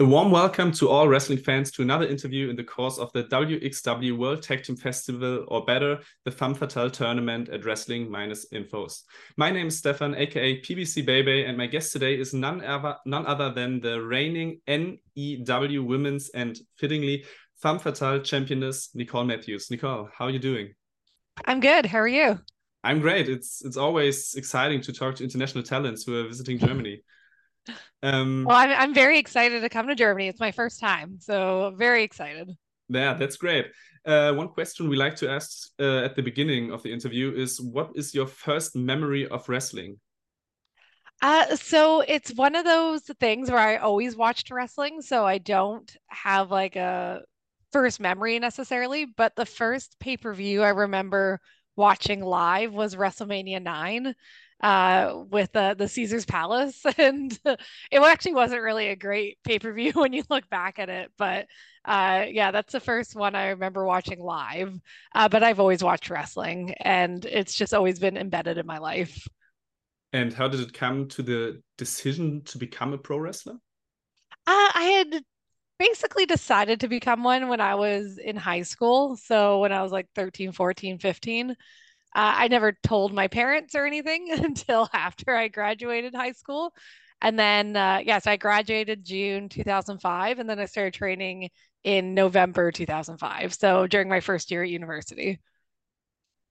A warm welcome to all wrestling fans to another interview in the course of the WXW World Tag Team Festival, or better, the Femme Fatale tournament at Wrestling Minus Infos. My name is Stefan, aka PBC Baby, and my guest today is none, ever, none other than the reigning NEW Women's and fittingly Femme Fatale championess, Nicole Matthews. Nicole, how are you doing? I'm good. How are you? I'm great. It's it's always exciting to talk to international talents who are visiting Germany. Um, well, I'm, I'm very excited to come to Germany. It's my first time, so very excited. Yeah, that's great. Uh, one question we like to ask uh, at the beginning of the interview is what is your first memory of wrestling? Uh, so it's one of those things where I always watched wrestling, so I don't have like a first memory necessarily, but the first pay-per-view I remember watching live was WrestleMania 9 uh, with uh, the Caesar's Palace, and it actually wasn't really a great pay per view when you look back at it. But uh, yeah, that's the first one I remember watching live. Uh, but I've always watched wrestling, and it's just always been embedded in my life. And how did it come to the decision to become a pro wrestler? Uh, I had basically decided to become one when I was in high school. So when I was like 13, 14, 15. Uh, I never told my parents or anything until after I graduated high school. And then, uh, yes, I graduated June 2005, and then I started training in November 2005. So during my first year at university.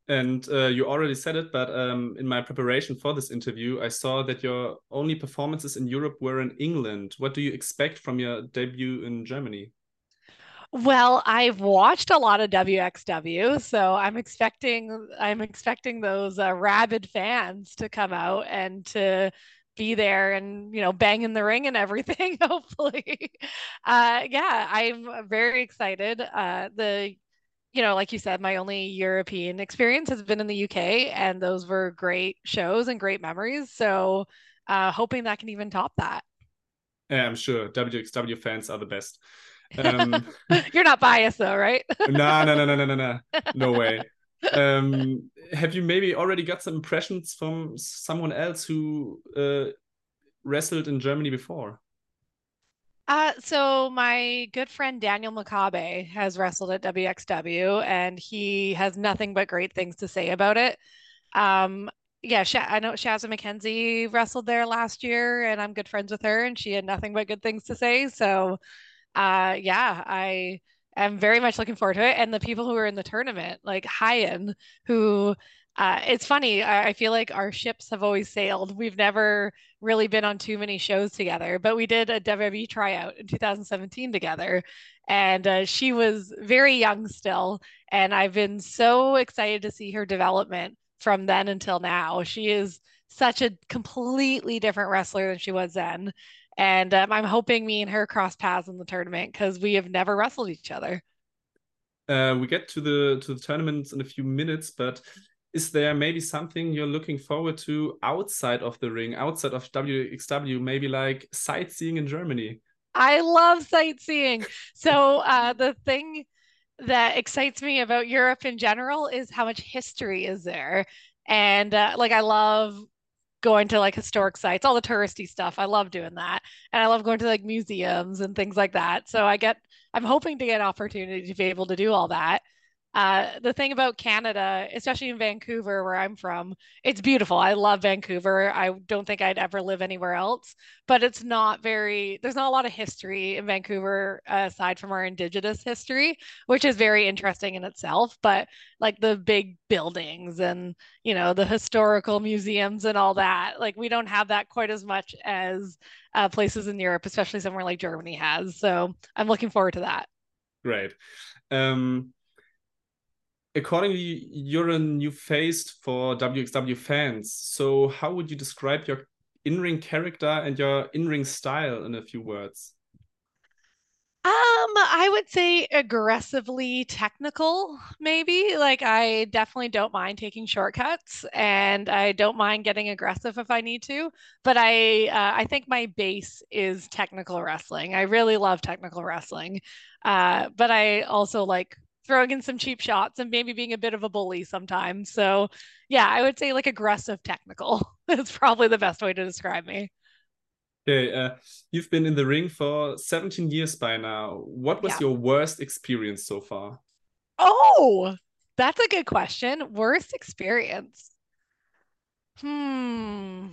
And uh, you already said it, but um, in my preparation for this interview, I saw that your only performances in Europe were in England. What do you expect from your debut in Germany? Well, I've watched a lot of WXW, so I'm expecting I'm expecting those uh, rabid fans to come out and to be there and you know bang in the ring and everything. Hopefully, uh, yeah, I'm very excited. Uh, the you know, like you said, my only European experience has been in the UK, and those were great shows and great memories. So, uh, hoping that can even top that. Yeah, I'm sure WXW fans are the best. Um, You're not biased though, right? no, no, no, no, no, no, no, no way. Um, have you maybe already got some impressions from someone else who uh, wrestled in Germany before? Uh, so my good friend Daniel Makabe has wrestled at WXW, and he has nothing but great things to say about it. Um, yeah, Sha- I know Shazza McKenzie wrestled there last year, and I'm good friends with her, and she had nothing but good things to say. So uh, yeah, I am very much looking forward to it. And the people who are in the tournament, like Hyan, who uh, it's funny. I, I, feel like our ships have always sailed. We've never really been on too many shows together, but we did a WWE tryout in 2017 together. And uh, she was very young still. And I've been so excited to see her development from then until now. She is such a completely different wrestler than she was then. And um, I'm hoping me and her cross paths in the tournament because we have never wrestled each other. Uh, we get to the to the tournaments in a few minutes, but is there maybe something you're looking forward to outside of the ring, outside of WXW, maybe like sightseeing in Germany? I love sightseeing. So uh, the thing that excites me about Europe in general is how much history is there. And uh, like I love going to like historic sites, all the touristy stuff. I love doing that. And I love going to like museums and things like that. So I get I'm hoping to get an opportunity to be able to do all that. Uh, the thing about Canada, especially in Vancouver, where I'm from, it's beautiful. I love Vancouver. I don't think I'd ever live anywhere else, but it's not very, there's not a lot of history in Vancouver uh, aside from our Indigenous history, which is very interesting in itself. But like the big buildings and, you know, the historical museums and all that, like we don't have that quite as much as uh, places in Europe, especially somewhere like Germany has. So I'm looking forward to that. Great. Um, accordingly, you're a new face for WXW fans. So, how would you describe your in ring character and your in ring style in a few words? Um, I would say aggressively technical, maybe. Like I definitely don't mind taking shortcuts and I don't mind getting aggressive if I need to, but I uh, I think my base is technical wrestling. I really love technical wrestling. Uh, but I also like throwing in some cheap shots and maybe being a bit of a bully sometimes. So, yeah, I would say like aggressive technical is probably the best way to describe me. Okay, uh, you've been in the ring for 17 years by now. What was yeah. your worst experience so far? Oh, that's a good question. Worst experience. Hmm.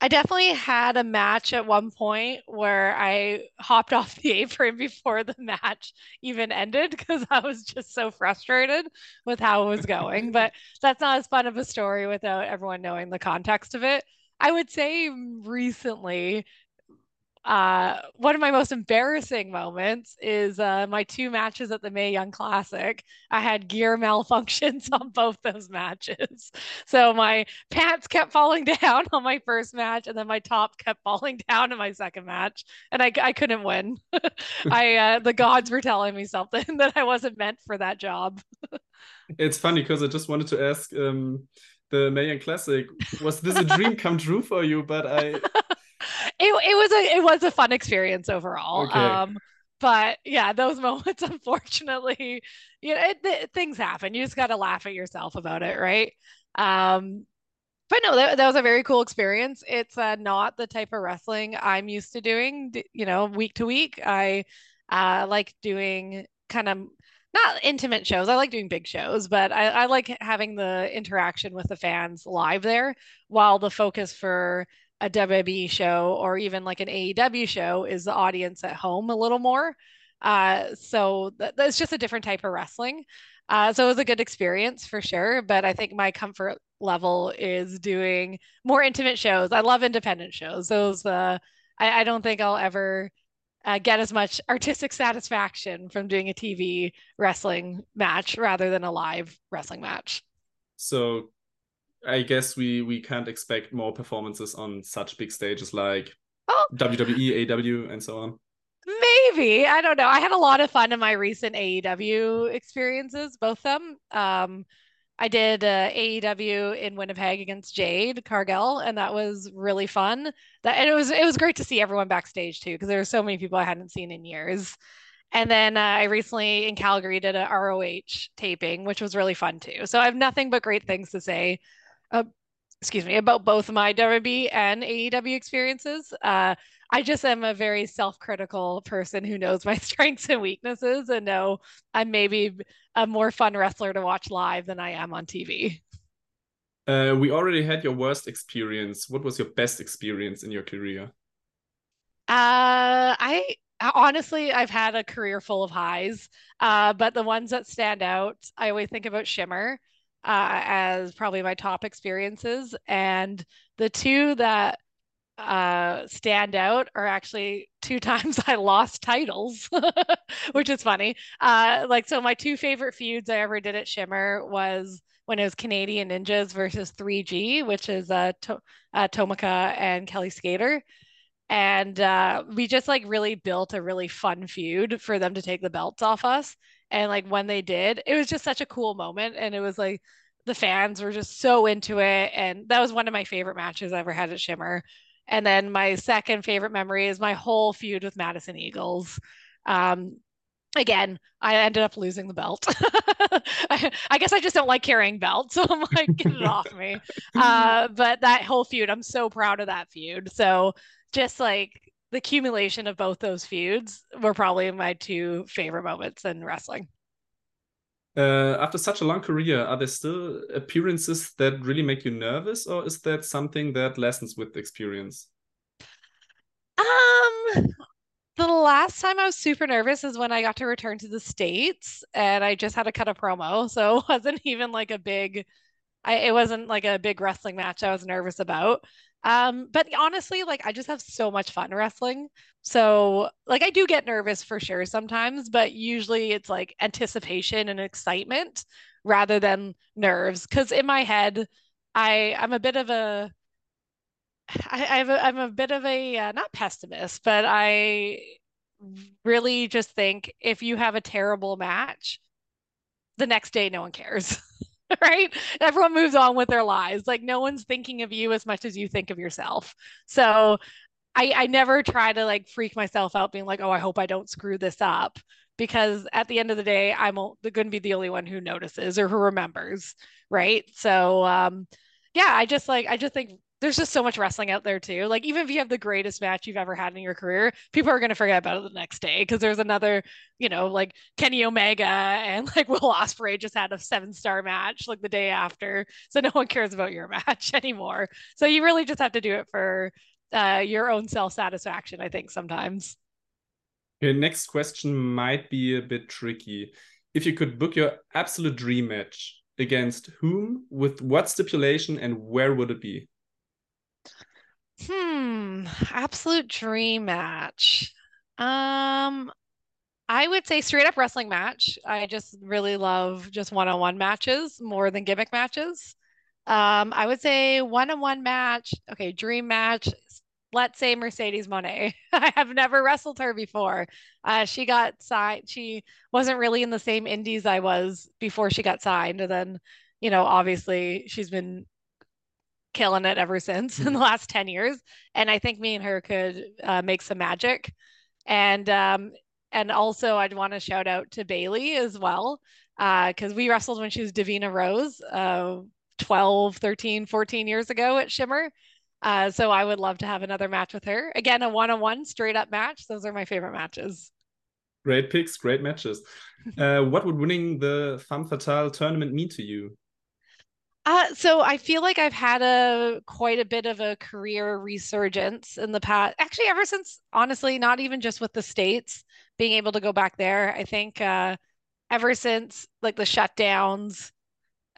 I definitely had a match at one point where I hopped off the apron before the match even ended because I was just so frustrated with how it was going. but that's not as fun of a story without everyone knowing the context of it. I would say recently uh, one of my most embarrassing moments is uh, my two matches at the Mae Young Classic. I had gear malfunctions on both those matches. So my pants kept falling down on my first match, and then my top kept falling down in my second match, and I, I couldn't win. I uh, the gods were telling me something that I wasn't meant for that job. it's funny because I just wanted to ask um, the Young Classic, was this a dream come true for you? But I it, it was a it was a fun experience overall. Okay. Um, but yeah, those moments, unfortunately, you know, it, it, things happen. You just got to laugh at yourself about it, right? Um, but no, that, that was a very cool experience. It's uh, not the type of wrestling I'm used to doing, you know, week to week. I uh, like doing kind of not intimate shows. I like doing big shows, but I, I like having the interaction with the fans live there while the focus for a WWE show or even like an AEW show is the audience at home a little more. Uh, so th- that's just a different type of wrestling. Uh, so it was a good experience for sure. But I think my comfort level is doing more intimate shows. I love independent shows. Those, uh, I, I don't think I'll ever uh, get as much artistic satisfaction from doing a TV wrestling match rather than a live wrestling match. So I guess we we can't expect more performances on such big stages like oh. WWE, AEW, and so on. Maybe I don't know. I had a lot of fun in my recent AEW experiences, both of them. Um, I did uh, AEW in Winnipeg against Jade Cargill, and that was really fun. That and it was it was great to see everyone backstage too, because there were so many people I hadn't seen in years. And then uh, I recently in Calgary did a ROH taping, which was really fun too. So I have nothing but great things to say uh, excuse me, about both my WWE and AEW experiences. Uh, I just am a very self-critical person who knows my strengths and weaknesses, and know I'm maybe a more fun wrestler to watch live than I am on TV. Uh, we already had your worst experience. What was your best experience in your career? Uh, I honestly, I've had a career full of highs, uh, but the ones that stand out, I always think about Shimmer uh, as probably my top experiences. And the two that uh, stand out are actually two times I lost titles, which is funny. Uh, like, so my two favorite feuds I ever did at Shimmer was when it was Canadian Ninjas versus 3G, which is uh, to- uh Tomoka and Kellie Skater. And uh, we just like really built a really fun feud for them to take the belts off us. And like when they did, it was just such a cool moment. And it was like the fans were just so into it. And that was one of my favorite matches I ever had at Shimmer. And then my second favorite memory is my whole feud with Madison Eagles. Um, again, I ended up losing the belt. I, I, guess I just don't like carrying belts, so I'm like, get it off me. Uh, but that whole feud, I'm so proud of that feud. So just like the accumulation of both those feuds were probably my two favorite moments in wrestling. Uh, after such a long career, are there still appearances that really make you nervous, or is that something that lessens with experience? Um, the last time I was super nervous is when I got to return to the States and I just had to cut a promo. So it wasn't even like a big I it wasn't like a big wrestling match I was nervous about. Um, but honestly, like I just have so much fun wrestling. So like I do get nervous for sure sometimes, but usually it's like anticipation and excitement rather than nerves. Cause in my head, I I'm a bit of a I, I have a, I'm a bit of a uh, not pessimist, but I really just think if you have a terrible match, the next day no one cares. right? Everyone moves on with their lives. Like no one's thinking of you as much as you think of yourself. So I, I never try to like freak myself out being like, oh, I hope I don't screw this up. Because at the end of the day, I'm going to be the only one who notices or who remembers. Right. So, um, yeah, I just like, I just think there's just so much wrestling out there too. Like even if you have the greatest match you've ever had in your career, people are going to forget about it the next day because there's another, you know, like Kenny Omega and like Will Ospreay just had a seven star match like the day after, so no one cares about your match anymore. So you really just have to do it for uh, your own self satisfaction. I think sometimes. Okay, next question might be a bit tricky. If you could book your absolute dream match against whom, with what stipulation, and where would it be? Hmm, absolute dream match. Um, I would say straight up wrestling match. I just really love just one-on-one matches more than gimmick matches. Um, I would say one-on-one match. Okay, dream match. Let's say Mercedes Moné. I have never wrestled her before. Uh, she got signed. She wasn't really in the same indies I was before she got signed. And then, you know, obviously she's been killing it ever since in the last 10 years. And I think me and her could uh, make some magic. And um, and also I'd want to shout out to Bayley as well. because uh, we wrestled when she was Davina Rose uh, 12, 13, 14 years ago at Shimmer. Uh, so I would love to have another match with her. Again, a one-on-one straight up match. Those are my favorite matches. Great picks, great matches. uh, what would winning the Femme Fatale tournament mean to you? Uh, so I feel like I've had a quite a bit of a career resurgence in the past. Actually, ever since honestly, not even just with the states being able to go back there. I think uh, ever since like the shutdowns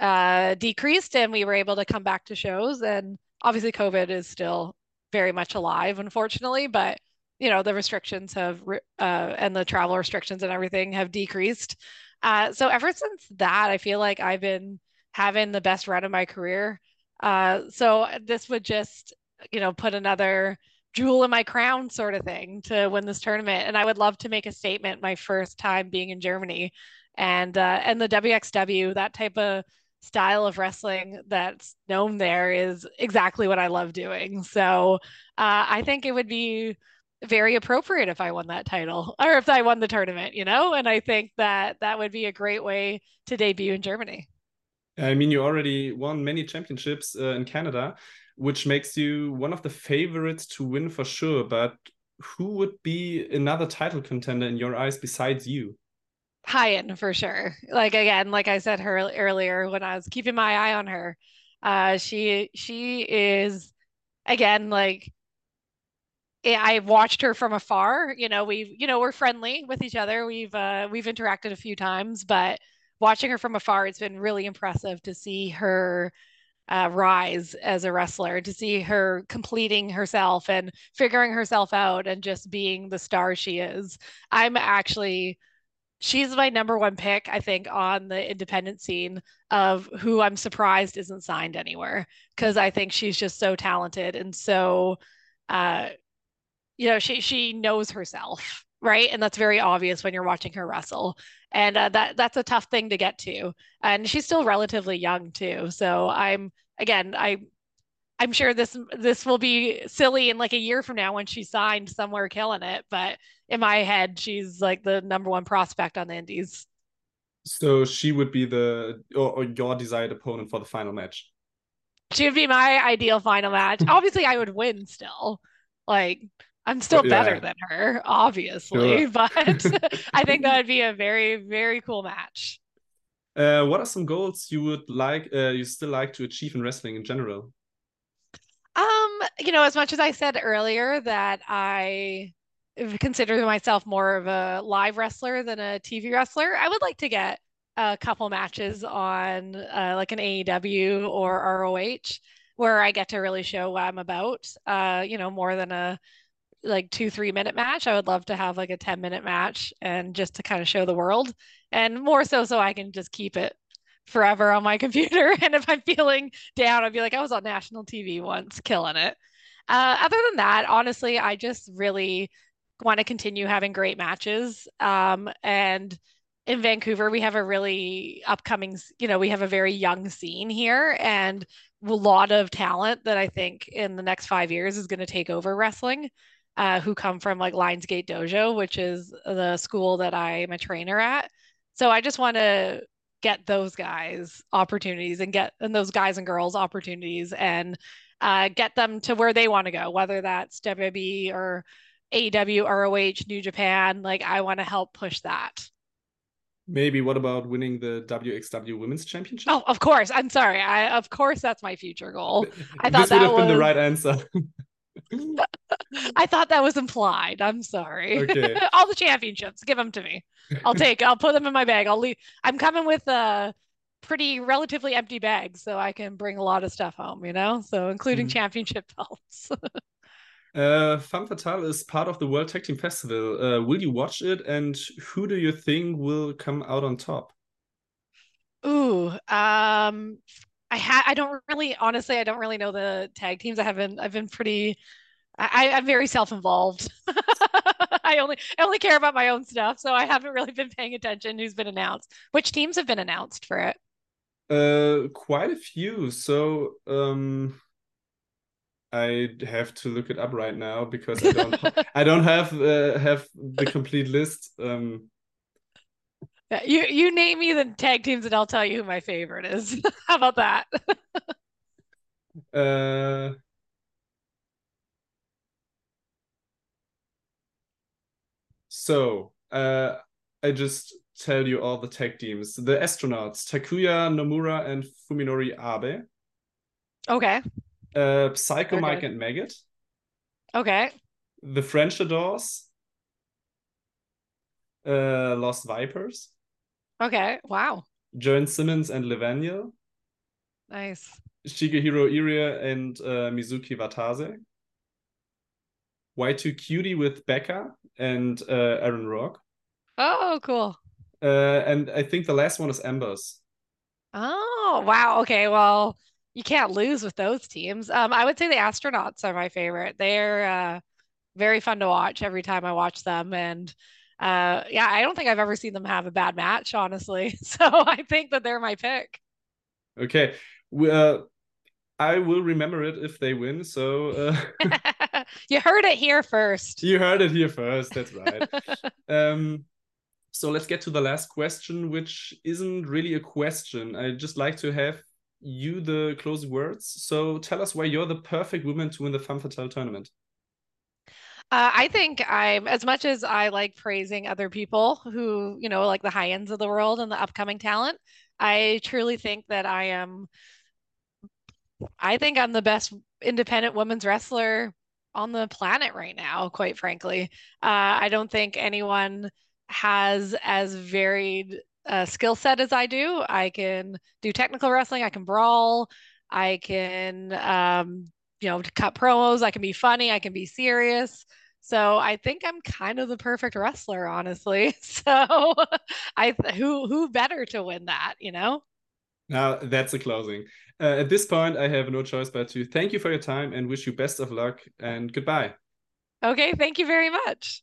uh, decreased and we were able to come back to shows. And obviously, COVID is still very much alive, unfortunately. But you know, the restrictions have uh, and the travel restrictions and everything have decreased. Uh, so ever since that, I feel like I've been having the best run of my career. Uh, so this would just, you know, put another jewel in my crown sort of thing to win this tournament. And I would love to make a statement my first time being in Germany. And uh, and the WXW, that type of style of wrestling that's known there is exactly what I love doing. So uh, I think it would be very appropriate if I won that title or if I won the tournament, you know? And I think that that would be a great way to debut in Germany. I mean, you already won many championships uh, in Canada, which makes you one of the favorites to win for sure. But who would be another title contender in your eyes besides you? Hyan for sure. Like again, like I said her earlier when I was keeping my eye on her, uh, she she is again like I watched her from afar. You know, we've you know we're friendly with each other. We've uh, we've interacted a few times, but watching her from afar, it's been really impressive to see her uh, rise as a wrestler, to see her completing herself and figuring herself out and just being the star she is. I'm actually, she's my number one pick, I think, on the independent scene of who I'm surprised isn't signed anywhere because I think she's just so talented and so, uh, you know, she she knows herself right? And that's very obvious when you're watching her wrestle. And uh, that that's a tough thing to get to. And she's still relatively young too. So i'm again i i'm sure this this will be silly in like a year from now when she signed somewhere killing it. But in my head she's like the number one prospect on the indies. So she would be the or, or your desired opponent for the final match? She would be my ideal final match. Obviously i would win still. Like I'm still yeah. better than her, obviously, sure. but I think that would be a very, very cool match. Uh, what are some goals you would like, uh, you still like to achieve in wrestling in general? Um, you know, as much as I said earlier that I consider myself more of a live wrestler than a TV wrestler, I would like to get a couple matches on uh, like an AEW or ROH where I get to really show what I'm about. Uh, you know, more than a like two three minute match i would love to have like a 10 minute match and just to kind of show the world. And more so so i can just keep it forever on my computer. And if i'm feeling down i'd be like i was on national tv once killing it. Uh, other than that honestly i just really want to continue having great matches. Um, and in vancouver we have a really upcoming you know we have a very young scene here and a lot of talent that i think in the next five years is going to take over wrestling uh, who come from like Lionsgate Dojo, which is the school that I'm a trainer at. So I just want to get those guys opportunities and get and those guys and girls opportunities and uh, get them to where they want to go, whether that's WWE or AEW, ROH, New Japan. Like I want to help push that. Maybe what about winning the WXW Women's Championship? Oh, of course. I'm sorry. I of course that's my future goal. I thought this would have was... been the right answer. I thought that was implied. I'm sorry. Okay. All the championships, give them to me. I'll take. I'll put them in my bag. I'll leave. I'm coming with a pretty relatively empty bag, so I can bring a lot of stuff home. You know, so including mm-hmm. championship belts. uh, Femme Fatale is part of the World Tag Team Festival. Uh, will you watch it? And who do you think will come out on top? Ooh, um, I had I don't really honestly I don't really know the tag teams. I haven't I've been pretty I, I'm very self-involved. I only I only care about my own stuff, so I haven't really been paying attention who's been announced. Which teams have been announced for it? Uh quite a few. So um I have to look it up right now because I don't I don't have uh, have the complete list. Um yeah, you you name me the tag teams and I'll tell you who my favorite is. How about that? uh So uh I just tell you all the tag teams. The astronauts, Takuya Nomura and Fuminori Abe. Okay. Uh Psycho. Mike and Maggot. Okay. The French Adores. Uh Lost Vipers. Okay. Wow. Jurn Simmons and Levaniel. Nice. Shigehiro Irie and uh, Mizuki Watase. Y2 Cutie with Becca and uh, Aaron Rock. Oh, cool. Uh, and I think the last one is Embers. Oh, wow. Okay. Well, you can't lose with those teams. Um, I would say the astronauts are my favorite. They're uh, very fun to watch every time I watch them. And uh, yeah, I don't think I've ever seen them have a bad match, honestly. So I think that they're my pick. Okay. Uh, I will remember it if they win. So uh... you heard it here first. You heard it here first. That's right. um, so let's get to the last question, which isn't really a question. I just like to have you the closing words. So tell us why you're the perfect woman to win the Femme Fatale tournament. Uh, I think I'm as much as I like praising other people who, you know, like the Hyans of the world and the upcoming talent. I truly think that I am. I think I'm the best independent women's wrestler on the planet right now. Quite frankly, uh, I don't think anyone has as varied a skill set as I do. I can do technical wrestling. I can brawl. I can um, you know, to cut promos. I can be funny. I can be serious. So I think I'm kind of the perfect wrestler, honestly. So I who who better to win that, you know? Now that's the closing. Uh, at this point, I have no choice but to thank you for your time and wish you best of luck and goodbye. Okay, thank you very much.